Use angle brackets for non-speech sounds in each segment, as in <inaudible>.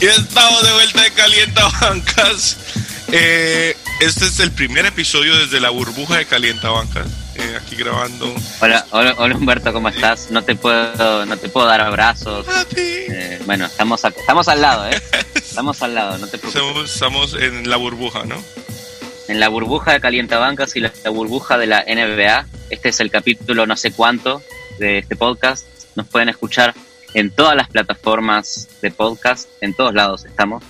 Y estamos de vuelta de Calienta Bancas. Eh, este es el primer episodio desde la burbuja de Calienta Bancas. Eh, aquí grabando. Hola, hola, hola, Humberto, ¿cómo estás? No te puedo, no te puedo dar abrazos. Eh, bueno, estamos, estamos al lado, ¿eh? Estamos al lado, no te preocupes. Estamos, en la burbuja, ¿no? En la burbuja de Calienta Bancas y la, la burbuja de la NBA. Este es el capítulo no sé cuánto de este podcast. Nos pueden escuchar en todas las plataformas de podcast, en todos lados estamos.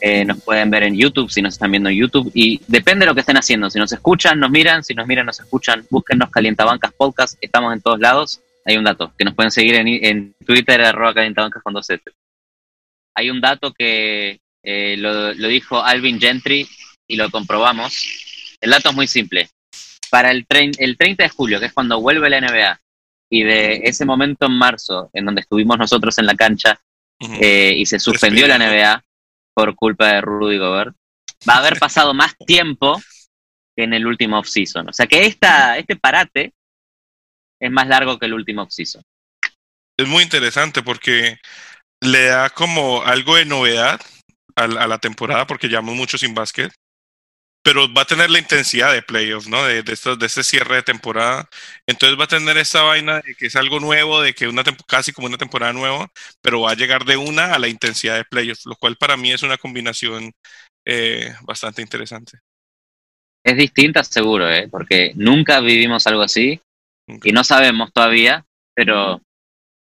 Eh, nos pueden ver en YouTube si nos están viendo en YouTube y depende de lo que estén haciendo. Si nos escuchan, nos miran, si nos miran, nos escuchan, búsquennos Calientabancas Podcast, estamos en todos lados. Hay un dato, que nos pueden seguir en, Twitter, arroba calientabancas con dos. Hay un dato que eh, lo, lo dijo Alvin Gentry y lo comprobamos. El dato es muy simple. Para el, el 30 de julio, que es cuando vuelve la NBA, y de ese momento en marzo, en donde estuvimos nosotros en la cancha eh, y se suspendió la NBA por culpa de Rudy Gobert, va a haber pasado más <laughs> tiempo que en el último off-season. O sea que esta, este parate es más largo que el último off-season. Es muy interesante porque le da como algo de novedad a, a la temporada porque llevamos mucho sin básquet pero va a tener la intensidad de playoffs, ¿no? De, de, de este cierre de temporada. Entonces va a tener esa vaina de que es algo nuevo, de que una casi como una temporada nueva, pero va a llegar de una a la intensidad de playoffs, lo cual para mí es una combinación eh, bastante interesante. Es distinta, seguro, ¿eh? porque nunca vivimos algo así y no sabemos todavía, pero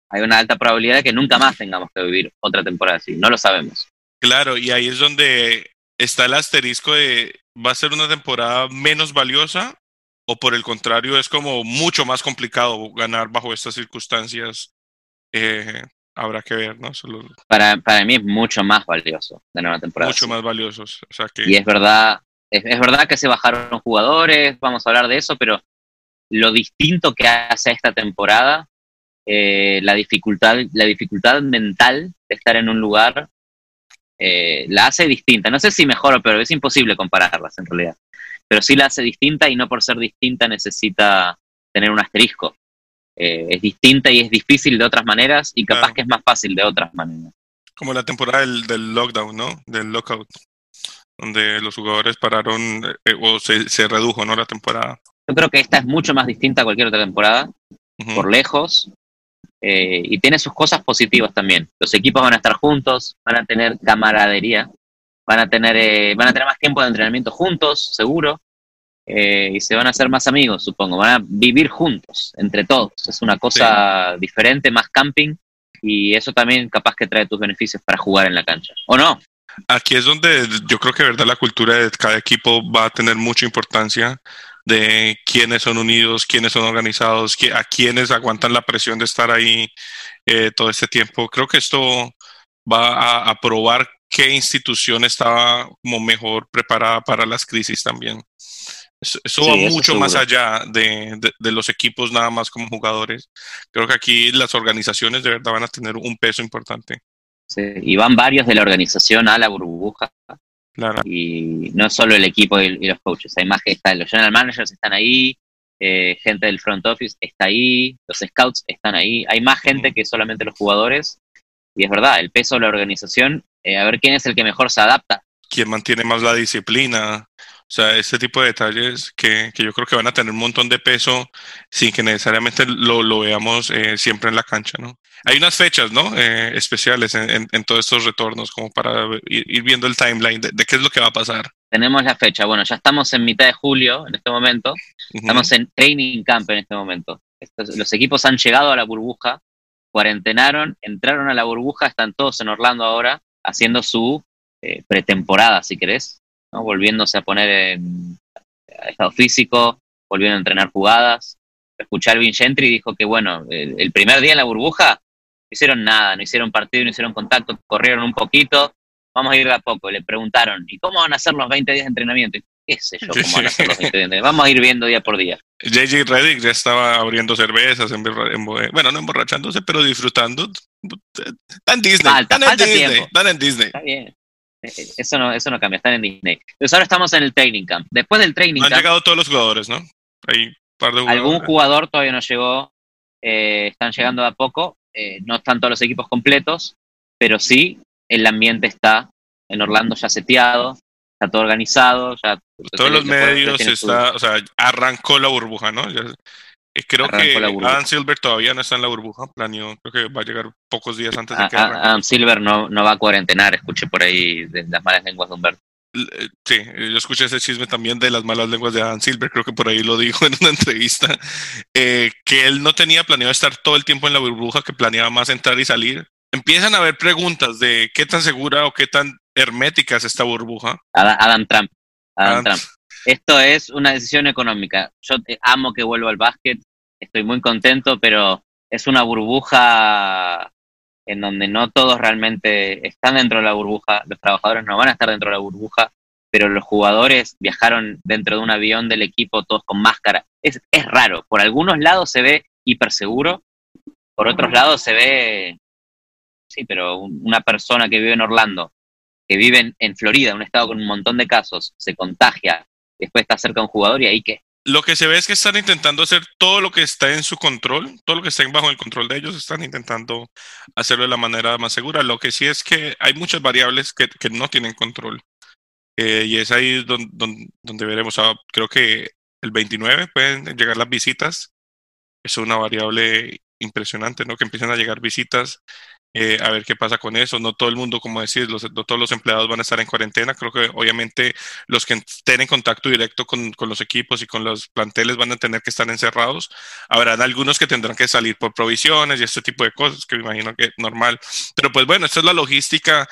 hay una alta probabilidad de que nunca más tengamos que vivir otra temporada así. No lo sabemos. Claro, y ahí es donde está el asterisco de va a ser una temporada menos valiosa o por el contrario es como mucho más complicado ganar bajo estas circunstancias. Eh, habrá que ver, ¿no? Para, para mí es mucho más valioso ganar una temporada. Mucho más valiosos. O sea que... Y es verdad, es, verdad que se bajaron jugadores, vamos a hablar de eso, pero lo distinto que hace esta temporada, eh, la dificultad, la dificultad mental de estar en un lugar eh, la hace distinta. No sé si mejor o peor, es imposible compararlas en realidad. Pero sí la hace distinta y no por ser distinta necesita tener un asterisco. Eh, es distinta y es difícil de otras maneras y capaz que es más fácil de otras maneras. Como la temporada del, lockdown, ¿no? Del lockout, donde los jugadores pararon eh, o se, redujo, ¿no? La temporada. Yo creo que esta es mucho más distinta a cualquier otra temporada, por lejos, eh, y tiene sus cosas positivas también. Los equipos van a estar juntos, van a tener camaradería, van a tener, eh, van a tener más tiempo de entrenamiento juntos, seguro, eh, y se van a hacer más amigos, supongo. Van a vivir juntos, entre todos. Es una cosa diferente, más camping, y eso también capaz que trae tus beneficios para jugar en la cancha. ¿O no? Aquí es donde yo creo que verdad la cultura de cada equipo va a tener mucha importancia de quiénes son unidos, quiénes son organizados, a quiénes aguantan la presión de estar ahí eh, todo este tiempo. Creo que esto va a, probar qué institución estaba como mejor preparada para las crisis también. Eso, va mucho más allá de, de, los equipos nada más como jugadores. Creo que aquí las organizaciones de verdad van a tener un peso importante. Sí, y van varios de la organización a la burbuja y no solo el equipo y, los coaches, hay más que están, los general managers están ahí, eh, gente del front office está ahí, los scouts están ahí, hay más gente que solamente los jugadores. Y es verdad, el peso de la organización, eh, a ver quién es el que mejor se adapta. Quién mantiene más la disciplina, o sea, ese tipo de detalles que, que, yo creo que van a tener un montón de peso sin que necesariamente lo, lo veamos eh, siempre en la cancha, ¿no? Hay unas fechas, ¿no? Eh, especiales en, en, todos estos retornos, como para ir, viendo el timeline de, qué es lo que va a pasar. Tenemos la fecha, bueno, ya estamos en mitad de julio en este momento, estamos en training camp en este momento. los equipos han llegado a la burbuja, cuarentenaron, entraron a la burbuja, están todos en Orlando ahora haciendo su eh, pretemporada, si querés, volviéndose a poner en estado físico, volviendo a entrenar jugadas. Escuché a Alvin Gentry y dijo que, bueno, el, primer día en la burbuja no hicieron nada, no hicieron partido, no hicieron contacto, corrieron un poquito, vamos a ir de a poco. Le preguntaron, ¿y cómo van a ser los 20 días de entrenamiento? ¿Qué sé yo cómo van a ser los 20 días de entrenamiento? Vamos a ir viendo día por día. JJ Reddick ya estaba abriendo cervezas, en, bueno, no emborrachándose, pero disfrutando. Están en Disney. están en Disney. Están en Disney. Está bien. Eso no, eso no cambia, están en Disney. Entonces ahora estamos en el training camp. Después del training Han camp. llegado todos los jugadores, ¿no? Hay par de jugadores. Algún jugador todavía no llegó. Eh, están llegando a poco. Eh, no están todos los equipos completos, pero sí el ambiente está en Orlando ya seteado, está todo organizado, ya todos los medios está, o sea, arrancó la burbuja, ¿no? Eh, creo que Adam Silver todavía no está en la burbuja, planeó, creo que va a llegar pocos días antes de que Adam Silver no, no va a cuarentenar, escuché por ahí de las malas lenguas de Humberto. Eh, sí, yo escuché ese chisme también de las malas lenguas de Adam Silver, creo que por ahí lo dijo <laughs> en una entrevista, eh, que él no tenía planeado estar todo el tiempo en la burbuja, que planeaba más entrar y salir. Empiezan a haber preguntas de qué tan segura o qué tan hermética es esta burbuja. Adam, Trump. Adam, Trump. Esto es una decisión económica. Yo amo que vuelva al básquet, estoy muy contento, pero es una burbuja en donde no todos realmente están dentro de la burbuja, los trabajadores no van a estar dentro de la burbuja, pero los jugadores viajaron dentro de un avión del equipo todos con máscara. Es, es raro, por algunos lados se ve hiper seguro, por otros lados se ve, sí, pero una persona que vive en Orlando, que vive en, Florida, un estado con un montón de casos, se contagia, después está cerca de un jugador y ahí qué, lo que se ve es que están intentando hacer todo lo que está en su control, todo lo que está bajo el control de ellos, están intentando hacerlo de la manera más segura. Lo que sí es que hay muchas variables que, no tienen control. Eh, y es ahí donde, donde, veremos, ah, creo que el 29 pueden llegar las visitas. Es una variable impresionante, ¿no? Que empiecen a llegar visitas eh, a ver qué pasa con eso. No todo el mundo, como decir, los, no todos los empleados van a estar en cuarentena. Creo que obviamente los que estén en contacto directo con, con, los equipos y con los planteles van a tener que estar encerrados. Habrán algunos que tendrán que salir por provisiones y este tipo de cosas, que me imagino que es normal. Pero pues bueno, esta es la logística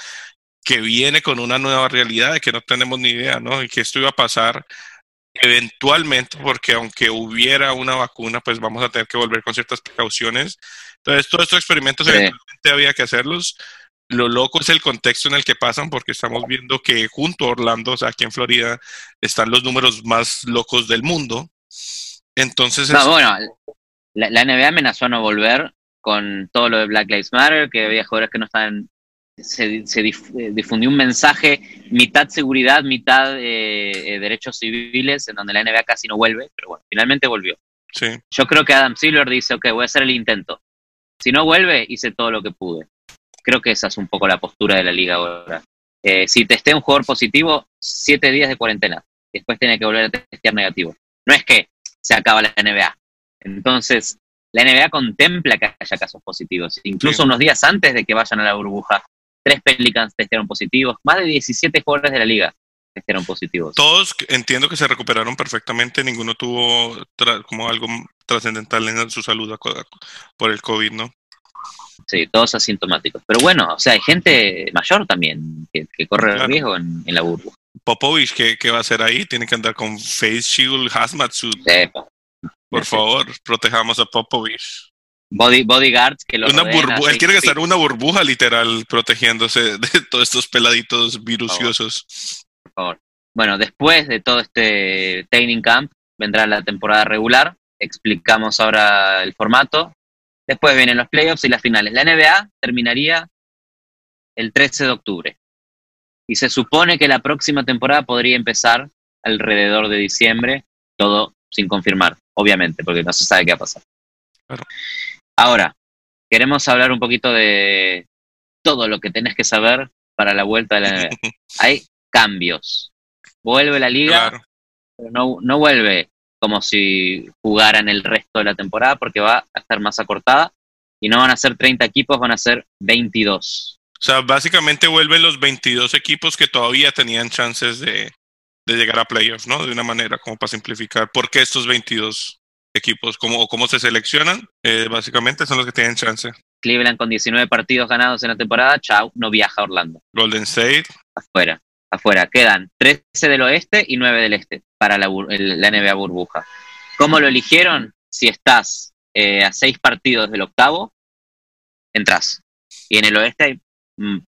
que viene con una nueva realidad de que no tenemos ni idea, ¿no? Y que esto iba a pasar eventualmente, porque aunque hubiera una vacuna, pues vamos a tener que volver con ciertas precauciones. Entonces, todos estos experimentos eventualmente había que hacerlos. Lo loco es el contexto en el que pasan, porque estamos viendo que junto a Orlando, o sea, aquí en Florida, están los números más locos del mundo. Entonces, no, bueno, la, la, NBA amenazó a no volver con todo lo de Black Lives Matter, que había jugadores que no estaban se, eh, difundió un mensaje mitad seguridad, mitad eh, eh, derechos civiles, en donde la NBA casi no vuelve, pero bueno, finalmente volvió. Sí. Yo creo que Adam Silver dice, ok, voy a hacer el intento. Si no vuelve, hice todo lo que pude. Creo que esa es un poco la postura de la liga ahora. si testé un jugador positivo, siete días de cuarentena. Después tiene que volver a testear negativo. No es que se acaba la NBA. Entonces, la NBA contempla que haya casos positivos, incluso unos días antes de que vayan a la burbuja tres Pelicans testearon positivos, más de 17 jugadores de la liga testearon positivos. Todos entiendo que se recuperaron perfectamente, ninguno tuvo como algo trascendental en su salud por el COVID, ¿no? Sí, todos asintomáticos. Pero bueno, o sea, hay gente mayor también que, corre riesgo en, la burbuja. Popovich, ¿qué, va a hacer ahí? Tiene que andar con face shield, hazmat suit. Por favor, protejamos a Popovich. Body, bodyguards que lo una Él que estar una burbuja literal protegiéndose <laughs> de todos estos peladitos viruciosos. Por favor. Bueno, después de todo este training camp vendrá la temporada regular. Explicamos ahora el formato. Después vienen los playoffs y las finales. La NBA terminaría el 13 de octubre. Y se supone que la próxima temporada podría empezar alrededor de diciembre, todo sin confirmar, obviamente, porque no se sabe qué va a pasar. Claro. Ahora, queremos hablar un poquito de todo lo que tenés que saber para la vuelta de la NBA. <laughs> Hay cambios. Vuelve la liga, pero no, no vuelve como si jugaran el resto de la temporada porque va a estar más acortada y no van a ser 30 equipos, van a ser 22. O sea, básicamente vuelven los 22 equipos que todavía tenían chances de, de llegar a playoffs, ¿no? De una manera como para simplificar. ¿Por qué estos 22? equipos, cómo, cómo se seleccionan, eh, básicamente son los que tienen chance. Cleveland con 19 partidos ganados en la temporada, chau, no viaja a Orlando. Golden State. Afuera, afuera. Quedan 13 del oeste y 9 del este para la, la NBA burbuja. ¿Cómo lo eligieron? Si estás eh, a 6 partidos del octavo, entras. Y en el oeste hay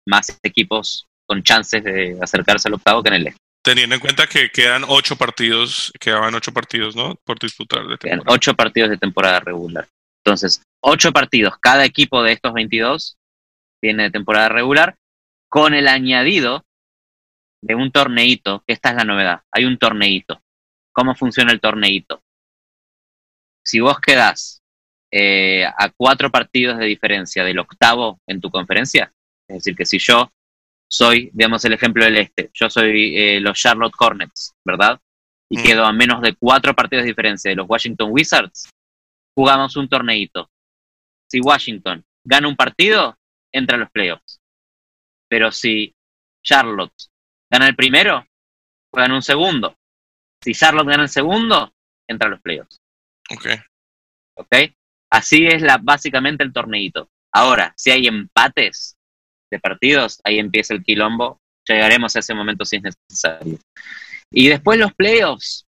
más equipos con chances de acercarse al octavo que en el este. Teniendo en cuenta que quedan ocho partidos, quedaban ocho partidos, ¿no? Por disputar de Quedan ocho partidos de temporada regular. Entonces, ocho partidos. Cada equipo de estos 22 tiene de temporada regular, con el añadido de un torneito, que esta es la novedad. Hay un torneito. ¿Cómo funciona el torneito? Si vos quedás eh, a cuatro partidos de diferencia del octavo en tu conferencia, es decir, que si yo soy, digamos, el ejemplo del este. Yo soy eh, los Charlotte Hornets, ¿verdad? Y Mm. quedo a menos de cuatro partidos de diferencia de los Washington Wizards. Jugamos un torneito. Si Washington gana un partido, entra a los playoffs. Pero si Charlotte gana el primero, juegan un segundo. Si Charlotte gana el segundo, entra a los playoffs. Ok. ¿Ok? Así es la, básicamente el torneito. Ahora, si hay empates de partidos, ahí empieza el quilombo. Llegaremos a ese momento si es necesario. Y después los playoffs,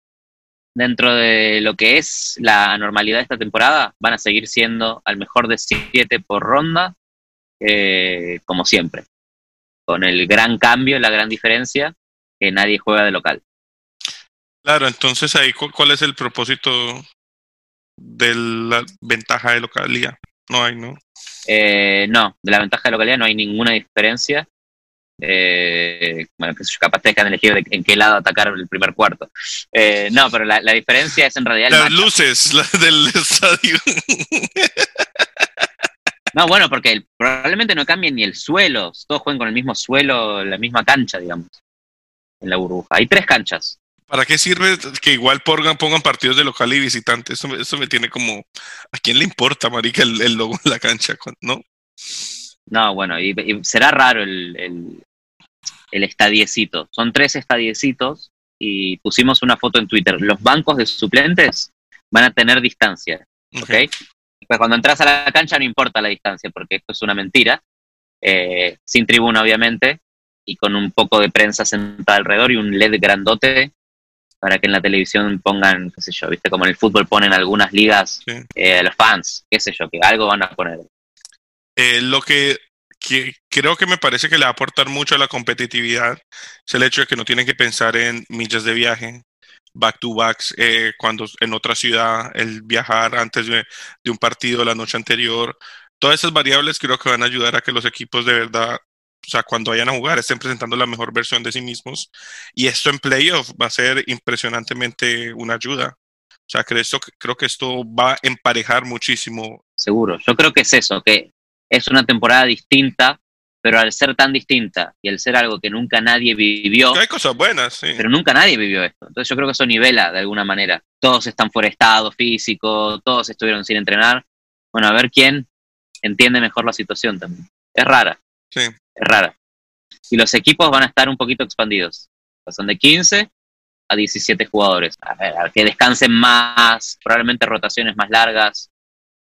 dentro de lo que es la normalidad de esta temporada, van a seguir siendo al mejor de siete por ronda, eh, como siempre. Con el gran cambio, la gran diferencia, que nadie juega de local. Claro, entonces ahí, ¿cu- ¿cuál es el propósito de la ventaja de localía? No hay, ¿no? Eh, no, de la ventaja de localidad no hay ninguna diferencia. Eh, bueno, capaz te dejan elegir de- en qué lado atacar el primer cuarto. Eh, no, pero la, la diferencia es en realidad Las luces del <laughs> estadio. No, bueno, porque el- probablemente no cambien ni el suelo. Todos juegan con el mismo suelo, la misma cancha, digamos, en la burbuja. Hay tres canchas. ¿Para qué sirve que igual pongan, pongan partidos de local y visitante? Eso, me- eso me tiene como... ¿A quién le importa, marica, el, el logo en la cancha? ¿No? No, bueno, y, y será raro el, el, el estadiecito. Son tres estadiecitos y pusimos una foto en Twitter. Los bancos de suplentes van a tener distancia. ¿ok? Pues cuando entras a la cancha no importa la distancia, porque esto es una mentira, eh, sin tribuna obviamente, y con un poco de prensa sentada alrededor y un LED grandote para que en la televisión pongan, qué sé yo, viste, como en el fútbol ponen algunas ligas Sí. eh, los fans, qué sé yo, que algo van a poner. Eh, lo que, que creo que me parece que le va a aportar mucho a la competitividad es el hecho de que no tienen que pensar en millas de viaje, back to backs, eh, cuando en otra ciudad, el viajar antes de, un partido la noche anterior. Todas esas variables creo que van a ayudar a que los equipos de verdad, o sea, cuando vayan a jugar, estén presentando la mejor versión de sí mismos. Y esto en playoff va a ser impresionantemente una ayuda. O sea, creo que esto va a emparejar muchísimo. Seguro. Yo creo que es eso, que es una temporada distinta, pero al ser tan distinta y al ser algo que nunca nadie vivió, Hay cosas buenas, sí. pero nunca nadie vivió esto. Entonces yo creo que eso nivela de alguna manera. Todos están fuera de estado físico, todos estuvieron sin entrenar. Bueno, a ver quién entiende mejor la situación también. Es rara, Sí. es rara. Y los equipos van a estar un poquito expandidos. Pasan de 15 a 17 jugadores. A ver, a que descansen más, probablemente rotaciones más largas.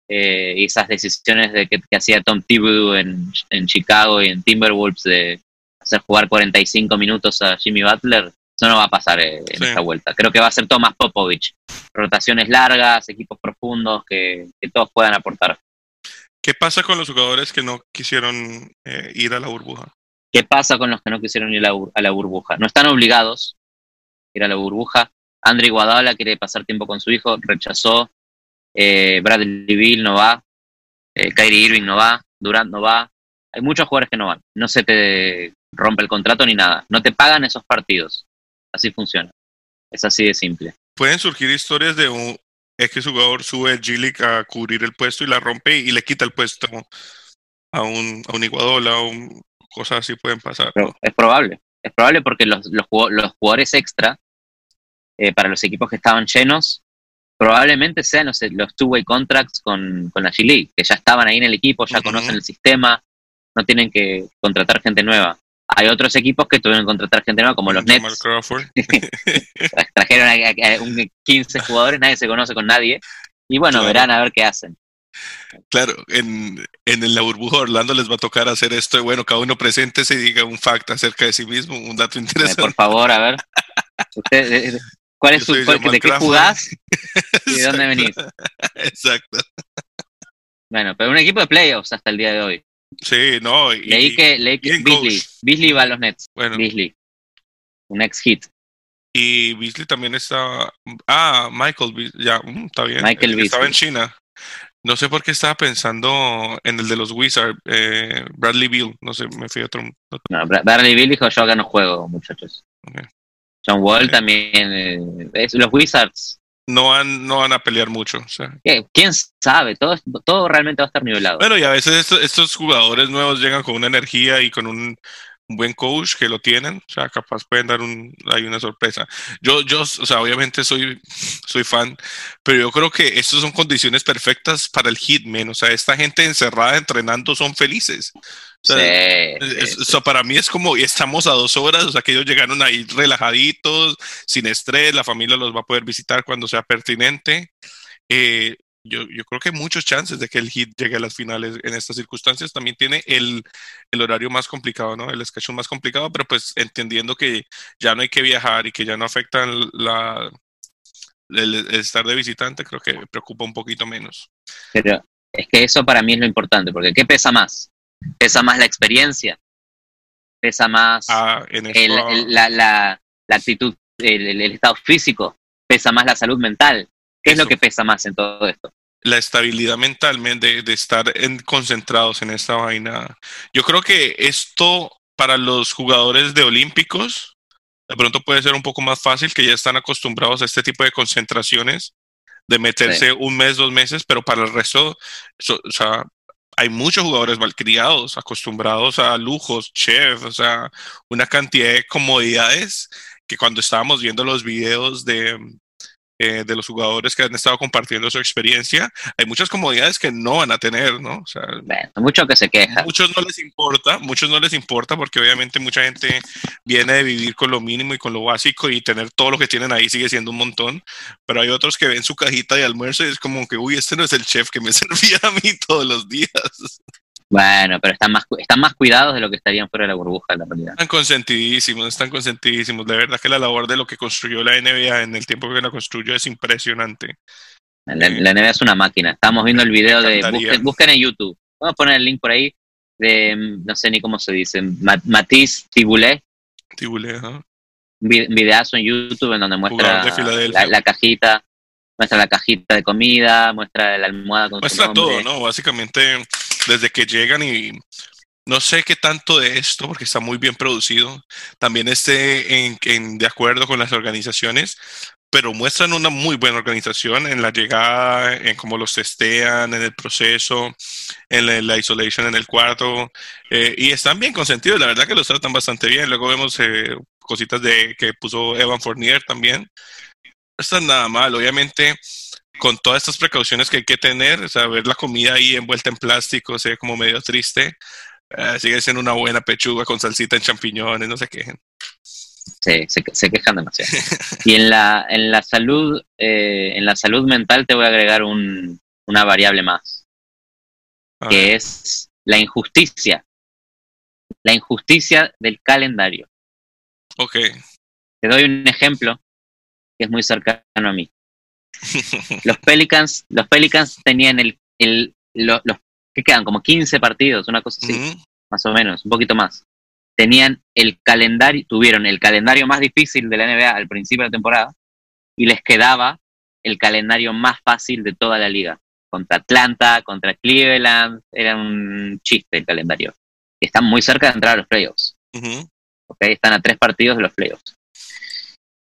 Eh, y esas decisiones de que, que hacía Tom Thibodeau en, en Chicago y en Timberwolves de hacer jugar 45 minutos a Jimmy Butler, eso no va a pasar eh, en Sí. esta vuelta. Creo que va a ser Thomas Popovich. Rotaciones largas, equipos profundos que, que todos puedan aportar. ¿Qué pasa con los jugadores que no quisieron eh, ir a la burbuja? ¿Qué pasa con los que no quisieron ir a la, bur- a la burbuja? No están obligados a ir a la burbuja. Andre Iguodala quiere pasar tiempo con su hijo, rechazó. Eh, Bradley Beal no va. Eh, Kyrie Irving no va. Durant no va. Hay muchos jugadores que no van. No se te rompe el contrato ni nada. No te pagan esos partidos. Así funciona. Es así de simple. Pueden surgir historias de un X jugador sube G-League a cubrir el puesto y la rompe y le quita el puesto a un, a un Iguadola o un- cosas así pueden pasar. Es probable. Es probable porque los, los, los jugadores extra eh, para los equipos que estaban llenos probablemente sean los, los two-way contracts con, con la G-League, que ya estaban ahí en el equipo, ya conocen el sistema, no tienen que contratar gente nueva. Hay otros equipos que tuvieron que contratar gente nueva, como los Jamal Nets, Crawford. <laughs> trajeron a, a- a un 15 jugadores, nadie se conoce con nadie, y bueno, Claro. verán a ver qué hacen. Claro, en, en la burbuja Orlando les va a tocar hacer esto. de, Bueno, cada uno presente y diga un fact acerca de sí mismo, un dato interesante. por favor, a ver. <laughs> Usted, eh, ¿Cuál es cuál- Jamal ¿De qué jugás <laughs> y de dónde venís? <laughs> Exacto. Bueno, pero un equipo de playoffs hasta el día de hoy. Sí, no. y- Leí que, leí que Beasley. Beasley va a los Nets. Bueno, Beasley. Un ex hit. y Beasley también está. Ah, Michael, Beas- ya, mm, está bien. Michael El que Estaba en Beasley. China. No sé por qué estaba pensando en el de los Wizards, eh, Bradley Beal. No sé, me fui a otro. No, Bra- Bradley Bill dijo yo acá no juego, muchachos. Ok. John Wall también. eh, es- los Wizards. No van, no van a pelear mucho. O sea. ¿qué? ¿Quién sabe? Todo, todo realmente va a estar nivelado. Bueno, y a veces estos, estos jugadores nuevos llegan con una energía y con un un buen coach que lo tienen, o sea, capaz pueden dar un, hay una sorpresa. Yo, yo, o sea, obviamente soy, soy fan, pero yo creo que estas son condiciones perfectas para el Hitman, o sea, esta gente encerrada entrenando son felices. O sea, para mí es como, estamos a dos horas, o sea, que ellos llegaron ahí relajaditos, sin estrés, la familia los va a poder visitar cuando sea pertinente. Eh, yo, yo, creo que hay muchos chances de que el hit llegue a las finales en estas circunstancias. También tiene el, el horario más complicado, ¿no? El schedule más complicado, pero pues entendiendo que ya no hay que viajar y que ya no afectan la, el, estar de visitante, creo que preocupa un poquito menos. Pero es que eso para mí es lo importante, porque ¿qué pesa más? ¿Pesa más la experiencia? ¿Pesa más ah, la, la, la, actitud, el, el, estado físico? ¿Pesa más la salud mental? ¿Qué es lo que pesa más en todo esto? La estabilidad mental, de, de estar en, concentrados en esta vaina. Yo creo que esto para los jugadores de Olímpicos, de pronto puede ser un poco más fácil, que ya están acostumbrados a este tipo de concentraciones, de meterse un mes, dos meses, pero para el resto, o sea, hay muchos jugadores malcriados, acostumbrados a lujos, chef, o sea, una cantidad de comodidades que cuando estábamos viendo los videos de, eh, de los jugadores que han estado compartiendo su experiencia, hay muchas comodidades que no van a tener, ¿no? O sea, mucho que se queja. Muchos no les importa, muchos no les importa porque obviamente mucha gente viene de vivir con lo mínimo y con lo básico y tener todo lo que tienen ahí sigue siendo un montón, pero hay otros que ven su cajita de almuerzo y es como que, uy, este no es el chef que me <laughs> servía a mí todos los días. Bueno, pero están más, están más cuidados de lo que estarían fuera de la burbuja, en la realidad. Están consentidísimos, están consentidísimos. De verdad que la labor de lo que construyó la NBA en el tiempo que la construyó es impresionante. La, NBA es una máquina. Estamos viendo el video de. Busquen, en YouTube. Vamos a poner el link por ahí de. No sé ni cómo se dice. Matisse Tiboulet. Tiboulet, Un videazo en YouTube en donde muestra la, cajita muestra la cajita de comida, muestra la almohada con Muestra todo, ¿no? Básicamente desde que llegan y no sé qué tanto de esto, porque está muy bien producido, también esté en, de acuerdo con las organizaciones, pero muestran una muy buena organización en la llegada, en cómo los testean, en el proceso, en la, isolation en el cuarto, eh, y están bien consentidos, la verdad que los tratan bastante bien. Luego vemos eh, cositas de que puso Evan Fournier también. No están nada mal, obviamente con todas estas precauciones que hay que tener, o sea, ver la comida ahí envuelta en plástico, se ve como medio triste. Eh, sigue siendo una buena pechuga con salsita en champiñones, no se quejen. Sí, se, quejan demasiado. y en la, en la salud, eh, en la salud mental te voy a agregar un, una variable más, que es la injusticia. La injusticia del calendario. Ok. Te doy un ejemplo que es muy cercano a mí <laughs> los Pelicans, los Pelicans tenían el, el los que quedan como 15 partidos, una cosa así, más o menos, un poquito más. Tenían el calendario, tuvieron el calendario más difícil de la NBA al principio de la temporada y les quedaba el calendario más fácil de toda la liga. Contra Atlanta, contra Cleveland, era un chiste el calendario. Están muy cerca de entrar a los playoffs. Están a tres partidos de los playoffs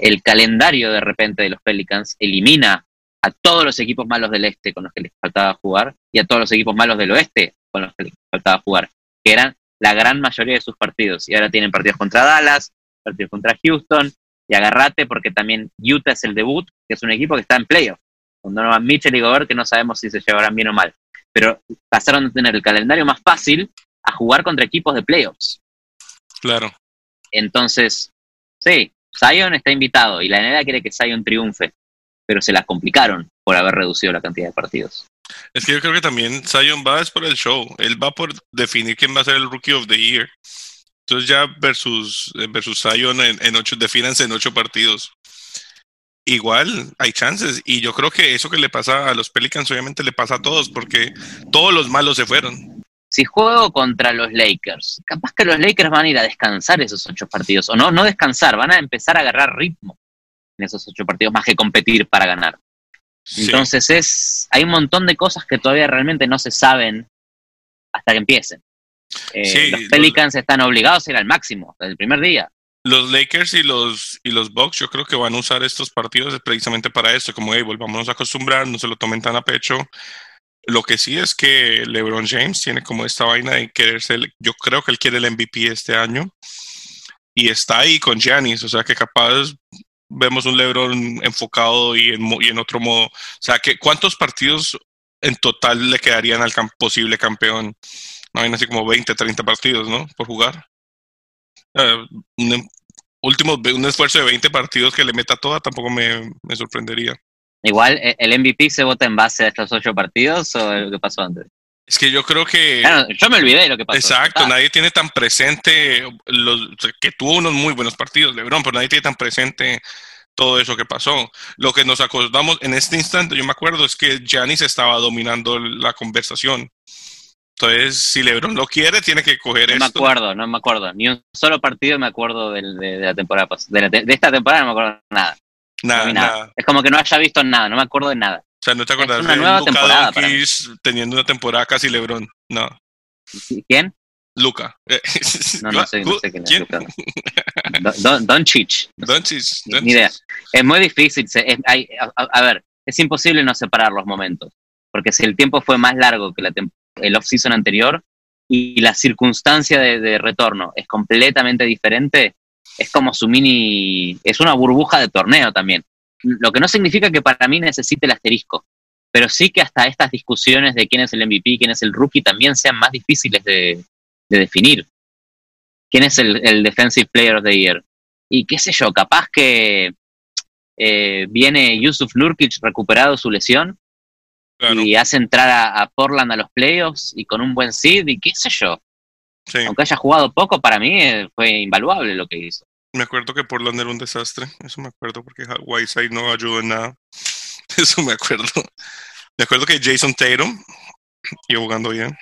el calendario de repente de los Pelicans elimina a todos los equipos malos del este con los que les faltaba jugar y a todos los equipos malos del oeste con los que les faltaba jugar, que eran la gran mayoría de sus partidos. Y ahora tienen partidos contra Dallas, partidos contra Houston, y agarrate porque también Utah es el debut, que es un equipo que está en playoff, con Donovan Mitchell y Gobert, que no sabemos si se llevarán bien o mal. Pero pasaron de tener el calendario más fácil a jugar contra equipos de playoffs. Claro. Entonces, sí, Zion está invitado y la NBA quiere que Zion triunfe, pero se las complicaron por haber reducido la cantidad de partidos. Es que yo creo que también Zion va es por el show, él va por definir quién va a ser el Rookie of the Year. Entonces ya versus, versus Zion en, en ocho, defínanse en ocho partidos. Igual hay chances y yo creo que eso que le pasa a los Pelicans obviamente le pasa a todos porque todos los malos se fueron si juego contra los Lakers, capaz que los Lakers van a ir a descansar esos ocho partidos, o no, no descansar, van a empezar a agarrar ritmo en esos ocho partidos, más que competir para ganar. Entonces es, hay un montón de cosas que todavía realmente no se saben hasta que empiecen. Eh, los Pelicans están obligados a ir al máximo desde el primer día. Los Lakers y los, y los Bucks yo creo que van a usar estos partidos precisamente para eso, como hey, volvamos a acostumbrar, no se lo tomen tan a pecho, Lo que sí es que LeBron James tiene como esta vaina de querer ser, yo creo que él quiere el MVP este año y está ahí con Giannis, o sea que capaz vemos un LeBron enfocado y en, y otro modo. O sea, que ¿cuántos partidos en total le quedarían al posible campeón? No hay así como 20, 30 partidos, ¿no? Por jugar. Un, último, un esfuerzo de 20 partidos que le meta toda tampoco me sorprendería. Igual, ¿e-, ¿el MVP se vota en base a estos ocho partidos o lo que pasó antes? Es que yo creo que. yo me olvidé de lo que pasó. Exacto, nadie tiene tan presente los, que tuvo unos muy buenos partidos, LeBron, pero nadie tiene tan presente todo eso que pasó. Lo que nos acordamos en este instante, yo me acuerdo, es que Giannis estaba dominando la conversación. Entonces, si LeBron lo quiere, tiene que coger no esto. No me acuerdo, no me acuerdo. Ni un solo partido me acuerdo de, la temporada de, de, esta temporada no me acuerdo nada. Nada, nada. Es como que no haya visto nada, no me acuerdo de nada. O sea, no te acuerdas de nueva temporada teniendo una temporada casi LeBron. No. ¿Quién? Luca. <laughs> No, no sé, no sé quién es Luca. <laughs> Don, Don Chich. Don Chich. Ni idea. Es muy difícil. hay, a, ver, es imposible no separar los momentos. Porque si el tiempo fue más largo que la el off-season anterior y la circunstancia de, de, retorno es completamente diferente, es como su mini. Es una burbuja de torneo también. Lo que no significa que para mí necesite el asterisco. Pero sí que hasta estas discusiones de quién es el MVP, quién es el rookie, también sean más difíciles de, de definir. ¿Quién es el, Defensive Player of the Year? Y qué sé yo, capaz que eh, viene Yusuf Nurkic recuperado su lesión y hace entrar a, Portland a los playoffs y con un buen seed y qué sé yo. Aunque haya jugado poco, para mí eh, fue invaluable lo que hizo. Me acuerdo que Portland era un desastre, eso me acuerdo porque Whiteside no ayudó en nada. <laughs> Eso me acuerdo. Me acuerdo que Jason Tatum y jugando bien.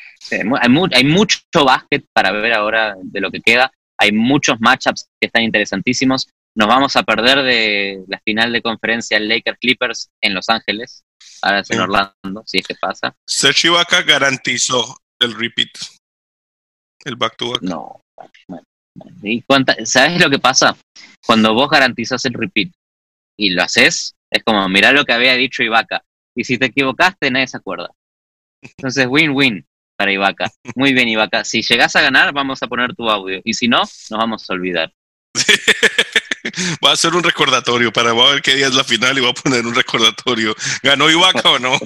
hay, mucho básquet para ver ahora de lo que queda. Hay muchos matchups que están interesantísimos. Nos vamos a perder de la final de conferencia Lakers Clippers en Los Ángeles. Ahora es en Orlando, si es que pasa. Sergio Ibaka garantizó el repeat. El back to back. No. ¿Y ¿Sabes lo que pasa? Cuando vos garantizas el repeat y lo haces, es como, mirá lo que había dicho Ibaka. Y si te equivocaste, nadie se acuerda. Entonces, win-win para Ibaka. Muy bien, Ibaka. Si llegas a ganar, vamos a poner tu audio. Y si no, nos vamos a olvidar. <laughs> va a ser un recordatorio para ver qué día es la final y va a poner un recordatorio. ¿Ganó Ibaka o no? <laughs>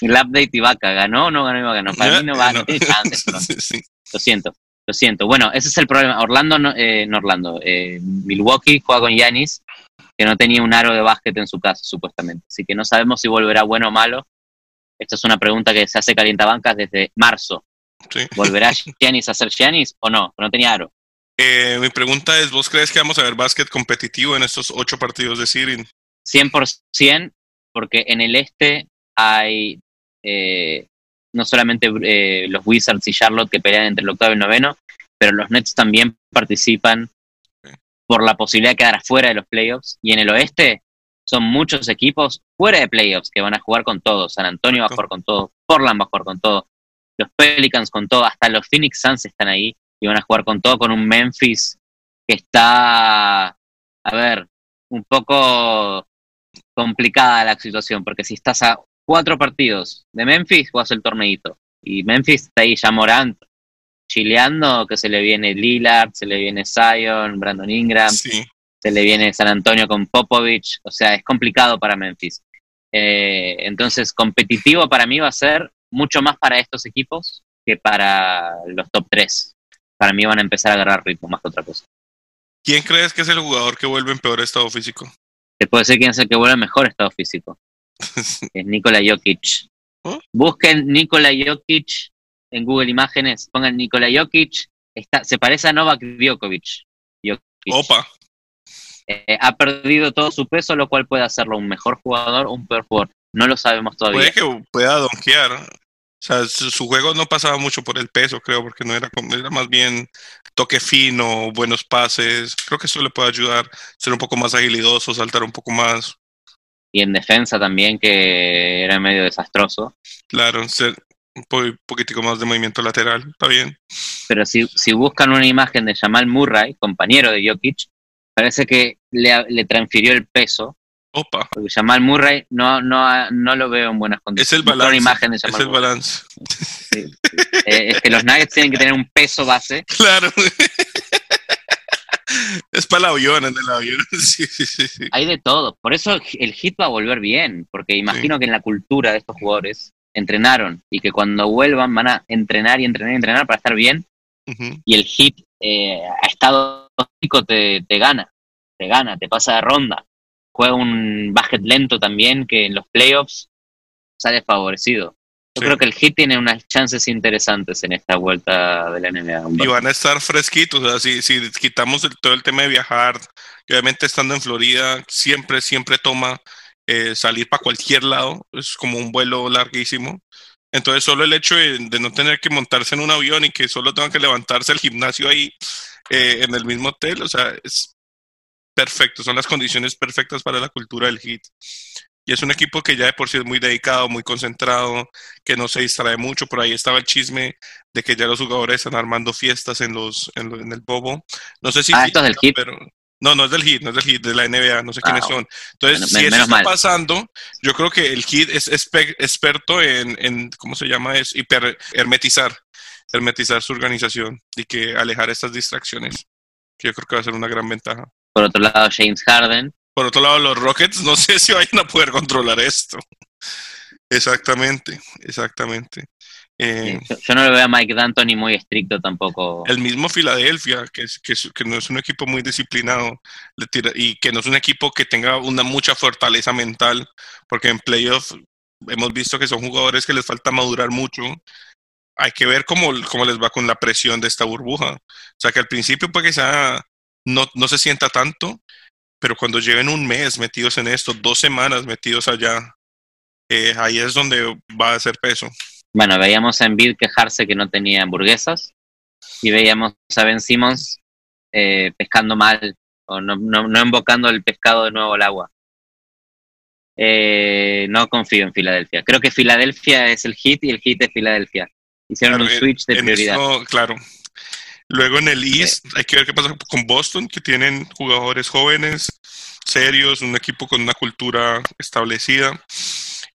El update Ibaka, ¿ganó o no ganó Ibaka? No, para mí no va, no. <laughs> Lo siento, lo siento. Bueno, ese es el problema. Orlando, no, eh, Orlando, eh, Milwaukee juega con Yanis, que no tenía un aro de básquet en su casa, supuestamente. Así que no sabemos si volverá bueno o malo. Esta es una pregunta que se hace calientabancas desde marzo. ¿Volverá <laughs> Giannis a ser Giannis o no? No tenía aro. Eh, mi pregunta es, ¿vos crees que vamos a ver básquet competitivo en estos ocho partidos de Sirin? 100%, porque en el este hay eh, no solamente eh, los Wizards y Charlotte que pelean entre el octavo y el noveno, pero los Nets también participan por la posibilidad de quedar afuera de los playoffs. Y en el oeste son muchos equipos fuera de playoffs que van a jugar con todo. San Antonio va a jugar con todo, Portland va a jugar con todo, los Pelicans con todo, hasta los Phoenix Suns están ahí y van a jugar con todo con un Memphis que está, a ver, un poco complicada la situación, porque si estás a cuatro partidos de Memphis, juegas el torneito. Y Memphis está ahí ya Morant, chileando, que se le viene Lillard, se le viene Zion, Brandon Ingram, se le viene San Antonio con Popovich, o sea, es complicado para Memphis. Eh, entonces, competitivo para mí va a ser mucho más para estos equipos que para los top 3. Para mí van a empezar a agarrar ritmo más que otra cosa. ¿Quién crees que es el jugador que vuelve en peor estado físico? Te puede ser quién es el que vuelve en mejor estado físico. <laughs> es Nikola Jokic. ¿Oh? Busquen Nikola Jokic en Google Imágenes, pongan Nikola Jokic, está, se parece a Novak Djokovic. Opa. Eh, ha perdido todo su peso, lo cual puede hacerlo un mejor jugador o un peor jugador. No lo sabemos todavía. Puede que pueda donkear. O sea, su, juego no pasaba mucho por el peso, creo, porque no era, era más bien toque fino, buenos pases. Creo que eso le puede ayudar a ser un poco más agilidoso, saltar un poco más. Y en defensa también, que era medio desastroso. Claro, ser un poquitico más de movimiento lateral, está bien. Pero si, si buscan una imagen de Jamal Murray, compañero de Jokic, parece que le, le transfirió el peso Opa. Porque Jamal Murray no, no, no lo veo en buenas condiciones. Es el Busco una balance. imagen de Es Jamal el Murray. balance. Sí, sí. Eh, es que los Nuggets tienen que tener un peso base. <laughs> Claro. Es para el avión, en el avión. <laughs> Sí, sí, sí. sí. Hay de todo. Por eso el hit va a volver bien. Porque imagino que en la cultura de estos jugadores entrenaron y que cuando vuelvan van a entrenar y entrenar y entrenar para estar bien. Y el hit eh, a estado físico te, te gana. Te gana, te pasa de ronda. Juega un basket lento también que en los playoffs sale favorecido. Yo Sí. creo que el hit tiene unas chances interesantes en esta vuelta de la NBA. Y van a estar fresquitos. O sea, si, si quitamos el- todo el tema de viajar, y obviamente estando en Florida, siempre, siempre toma eh, salir para cualquier lado. Es como un vuelo larguísimo. Entonces, solo el hecho de, de no tener que montarse en un avión y que solo tengan que levantarse al gimnasio ahí eh, en el mismo hotel, o sea, es perfecto. Son las condiciones perfectas para la cultura del hit. Y es un equipo que ya de por sí es muy dedicado, muy concentrado, que no se distrae mucho. Por ahí estaba el chisme de que ya los jugadores están armando fiestas en los en, lo- en el Bobo. No sé si Ah, ¿esto es del pero no, no es del Heat, no es del Heat, de la NBA, no sé Ah, quiénes son. Entonces, si eso está mal. pasando, yo creo que el Heat es experto en, en, ¿cómo se llama? Es hiper hermetizar, hermetizar su organización y que alejar estas distracciones, que yo creo que va a ser una gran ventaja. Por otro lado, James Harden. Por otro lado, los Rockets no <laughs> sé si vayan a poder controlar esto. Exactamente, exactamente. Eh, Yo, yo no lo veo a Mike D'Antoni muy estricto tampoco. el mismo Filadelfia, que, es, que, es- que no es un equipo muy disciplinado le tira- y que no es un equipo que tenga una mucha fortaleza mental, porque en playoff hemos visto que son jugadores que les falta madurar mucho. Hay que ver cómo, cómo les va con la presión de esta burbuja. O sea, que al principio puede que sea, no, no se sienta tanto, pero cuando lleven un mes metidos en esto, dos semanas metidos allá, eh, ahí es donde va a hacer peso. Bueno, veíamos a Embiid quejarse que no tenía hamburguesas y veíamos a Ben Simmons eh, pescando mal o no, no, no invocando el pescado de nuevo al agua. Eh, no confío en Filadelfia. Creo que Filadelfia es el hit y el hit es Filadelfia. Hicieron Claro, un switch de prioridad. eso, claro. Luego en el East hay que ver qué pasa con Boston, que tienen jugadores jóvenes, serios, un equipo con una cultura establecida.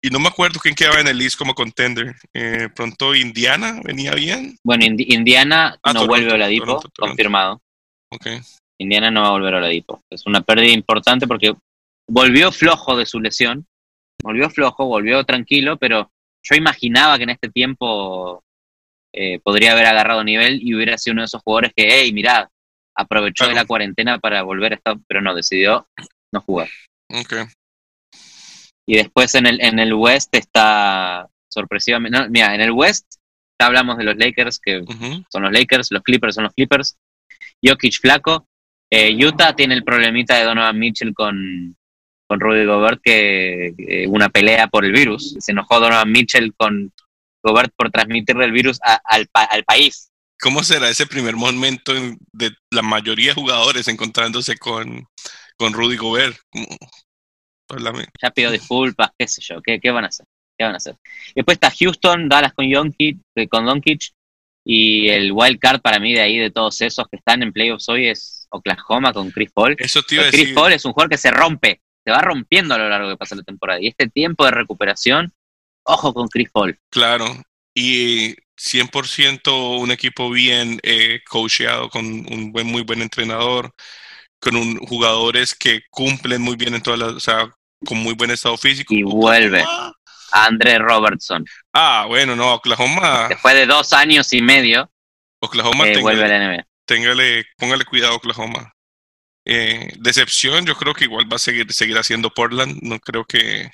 Y no me acuerdo quién quedaba en el East como contender. Eh, pronto Indiana venía bien. Bueno, Indi- Indiana Ah, no Toronto, vuelve a Oladipo, Toronto, Toronto. confirmado. Ok. Indiana no va a volver a Oladipo. Es una pérdida importante porque volvió flojo de su lesión, volvió flojo, volvió tranquilo, pero yo imaginaba que en este tiempo eh, podría haber agarrado nivel y hubiera sido uno de esos jugadores que, hey, mirá, aprovechó de la cuarentena para volver a estar, pero no, decidió no jugar. Ok. Y después en el, en el West está sorpresivamente, no, mira, en el West ya hablamos de los Lakers, que son los Lakers, los Clippers son los Clippers. Jokic flaco. Eh, Utah tiene el problemita de Donovan Mitchell con, con Rudy Gobert, que eh, una pelea por el virus. Se enojó Donovan Mitchell con Gobert por transmitirle el virus a- al, pa- al país. ¿Cómo será ese primer momento en- de la mayoría de jugadores encontrándose con, con Rudy Gobert? Háblame. Ya pidió disculpas, qué sé yo, ¿qué, qué van a hacer? ¿Qué van a hacer? Después está Houston, Dallas con Doncic, eh, con Doncic y el wild card para mí de ahí, de todos esos que están en playoffs hoy, es Oklahoma con Chris Paul. Eso te iba Chris decir. Paul es un jugador que se rompe, se va rompiendo a lo largo que pasa la temporada. Y este tiempo de recuperación, ojo con Chris Paul. Claro, y 100% un equipo bien eh, coacheado, con un buen, muy buen entrenador, con un, jugadores que cumplen muy bien en todas las, o sea, con muy buen estado físico. Y vuelve. Oklahoma. Andre Robertson. Ah, bueno, no, Oklahoma, Después de dos años y medio, Oklahoma, eh, vuelve a la NBA. téngale- póngale cuidado, Oklahoma. Eh, decepción, yo creo que igual va a seguir, seguir haciendo Portland, no creo que,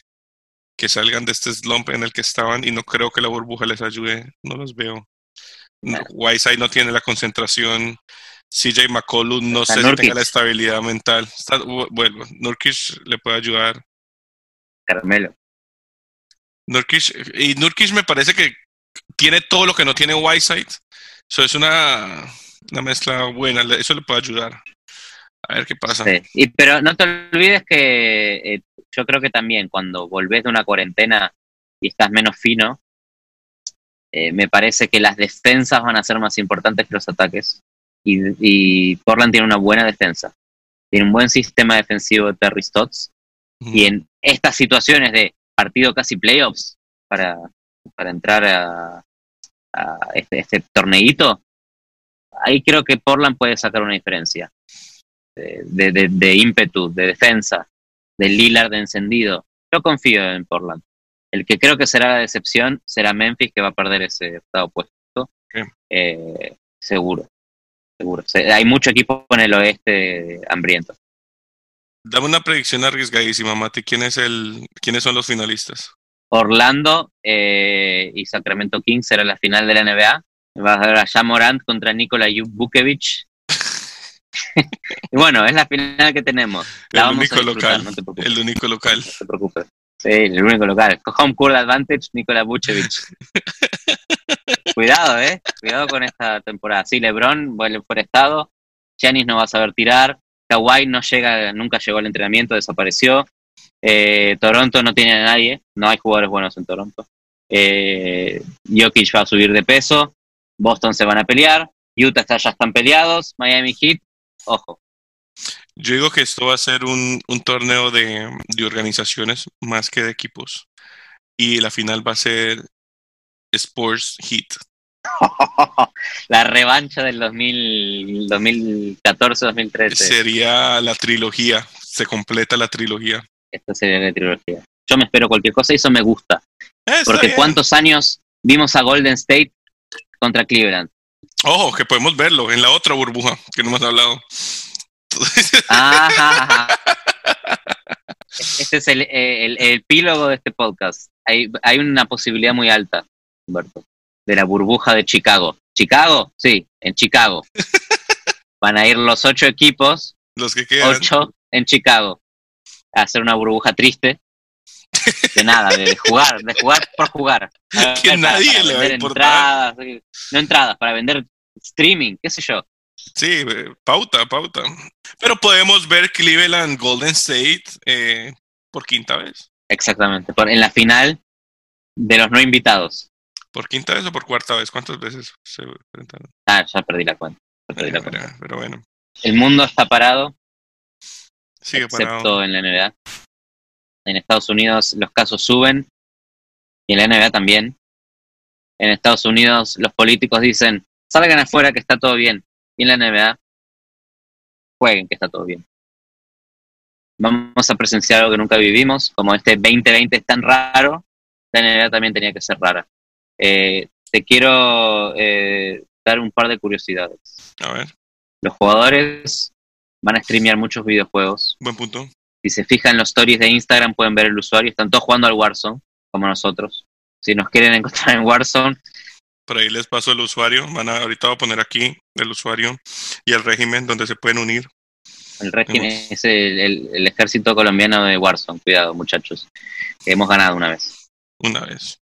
que salgan de este slump en el que estaban y no creo que la burbuja les ayude, no los veo. No. Whiteside no tiene la concentración, CJ McCollum no Está sé si Nurkic. tenga la estabilidad mental. Está, bu- bueno, Nurkic le puede ayudar. Carmelo. Nurkic, y Nurkic me parece que tiene todo lo que no tiene Whiteside. Eso es una, una mezcla buena, eso le puede ayudar. A ver qué pasa. Sí. Y, pero no te olvides que eh, yo creo que también cuando volvés de una cuarentena y estás menos fino, eh, me parece que las defensas van a ser más importantes que los ataques. Y, y Portland tiene una buena defensa. Tiene un buen sistema defensivo de Terry Stotts. Y en estas situaciones de partido casi playoffs para, para entrar a, a este, este torneito, ahí creo que Portland puede sacar una diferencia de, de, de, ímpetu, de defensa, de Lillard de encendido. Yo confío en Portland. El que creo que será la decepción será Memphis, que va a perder ese estado puesto. Eh, seguro, seguro. Hay mucho equipo en el oeste hambriento. Dame una predicción arriesgadísima, Mati. ¿Quién es el, ¿Quiénes son los finalistas? Orlando eh, y Sacramento Kings será la final de la NBA. Va a ver a Morant contra Nikola Vukovic. <laughs> y bueno, es la final que tenemos. el único local. el único local. No te preocupes. Sí, el único local. Home court advantage, Nikola Vucevic. <laughs> Cuidado, eh. Cuidado con esta temporada. Sí, LeBron vuelve por estado. Giannis no va a saber tirar. Kawhi no llega, nunca llegó al entrenamiento, desapareció. Eh, Toronto no tiene a nadie, no hay jugadores buenos en Toronto. Eh, Jokic va a subir de peso, Boston se van a pelear, Utah está, ya están peleados, Miami Heat, ojo. Yo digo que esto va a ser un, torneo de, organizaciones más que de equipos. Y la final va a ser Sports Heat. <laughs> la revancha del 2014-2013. Sería la trilogía, se completa la trilogía esta serie de trilogía. Yo me espero cualquier cosa y eso me gusta. porque cuántos años vimos a Golden State contra Cleveland. Ojo, que podemos verlo en la otra burbuja que no hemos hablado. <laughs> Este es el, epílogo de este podcast. Hay, hay una posibilidad muy alta, Humberto, de la burbuja de Chicago. ¿Chicago? Sí, en Chicago. <laughs> Van a ir los ocho equipos. Los que quedan. Ocho en Chicago hacer una burbuja triste. De nada, de jugar, de jugar por jugar. Que nadie le va a importar. Entradas, no entradas, para vender streaming, qué sé yo. Sí, eh, pauta, pauta. Pero podemos ver Cleveland Golden State eh, por quinta vez. Exactamente, por, en la final de los no invitados. ¿Por quinta vez o por cuarta vez? ¿Cuántas veces se enfrentaron? Ah, ya perdí la cuenta. pero, bueno. El mundo está parado excepto en la NBA. En Estados Unidos los casos suben y en la NBA también. En Estados Unidos los políticos dicen, salgan afuera que está todo bien. Y en la NBA, jueguen que está todo bien. Vamos a presenciar algo que nunca vivimos, como este 2020 es tan raro, la NBA también tenía que ser rara. Eh, te quiero eh, dar un par de curiosidades. A ver. Los jugadores van a streamear muchos videojuegos. Buen punto. Si se fijan los stories de Instagram pueden ver el usuario, están todos jugando al Warzone, como nosotros. Si nos quieren <laughs> encontrar en Warzone. Por ahí les paso el usuario, van a, ahorita voy a poner aquí el usuario y el régimen donde se pueden unir. El régimen es el, ejército colombiano de Warzone, cuidado muchachos, hemos ganado una vez. Una vez.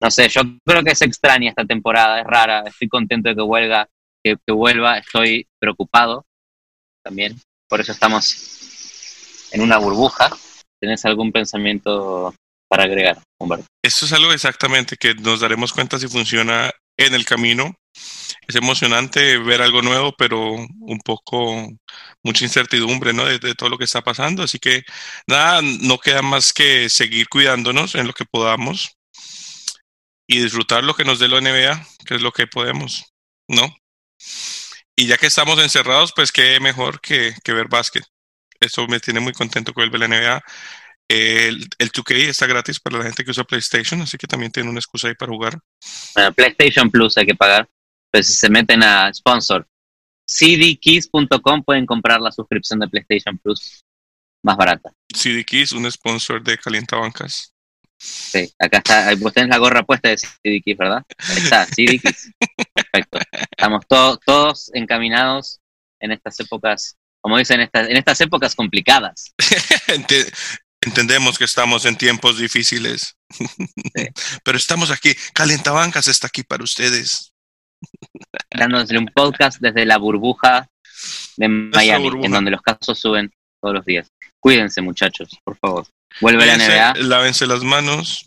No sé, yo creo que es extraña esta temporada, es rara, estoy contento de que vuelva, que vuelva, estoy preocupado también. Por eso estamos en una burbuja. ¿Tienes algún pensamiento para agregar, Humberto? Eso es algo exactamente que nos daremos cuenta si funciona en el camino. Es emocionante ver algo nuevo, pero un poco mucha incertidumbre ¿no? de, todo lo que está pasando. Así que nada, no queda más que seguir cuidándonos en lo que podamos y disfrutar lo que nos dé la NBA, que es lo que podemos, ¿no? Y ya que estamos encerrados, pues qué mejor que, ver básquet. Eso me tiene muy contento que vuelve la NBA. El, el 2K está gratis para la gente que usa PlayStation, así que también tiene una excusa ahí para jugar. PlayStation Plus hay que pagar. Pues si se meten a sponsor, cdkeys.com pueden comprar la suscripción de PlayStation Plus más barata. CD un sponsor de Calientabancas. Sí, acá está, vos tenés la gorra puesta de CD ¿verdad? Ahí está, CD <laughs> Perfecto. Estamos todos encaminados en estas épocas, como dicen, en estas, en estas épocas complicadas. <laughs> Entendemos que estamos en tiempos difíciles, <laughs> pero estamos aquí. Calientabancas está aquí para ustedes. Dándole un podcast desde la burbuja de Miami, en donde los casos suben todos los días. Cuídense, muchachos, por favor. Vuelve la NBA. Lávense las manos.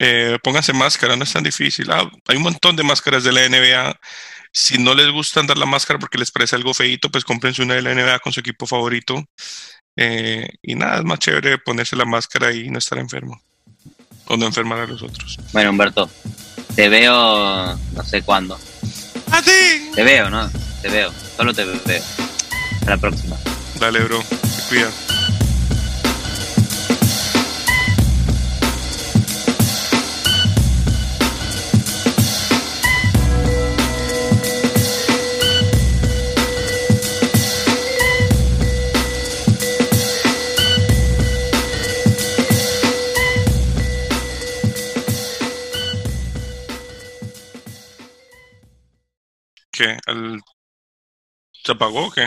Eh, pónganse máscara, no es tan difícil. Ah, hay un montón de máscaras de la NBA. Si no les gusta andar la máscara porque les parece algo feito, pues cómprense una de la NBA con su equipo favorito. Eh, y nada, es más chévere ponerse la máscara y no estar enfermo. O no enfermar a los otros. Bueno, Humberto, te veo no sé cuándo. ¡A ti! Te veo, ¿no? Te veo. Solo te veo. Hasta la próxima. Dale, bro. Te cuida. ¿Qué? ¿El... ¿Se apagó o qué?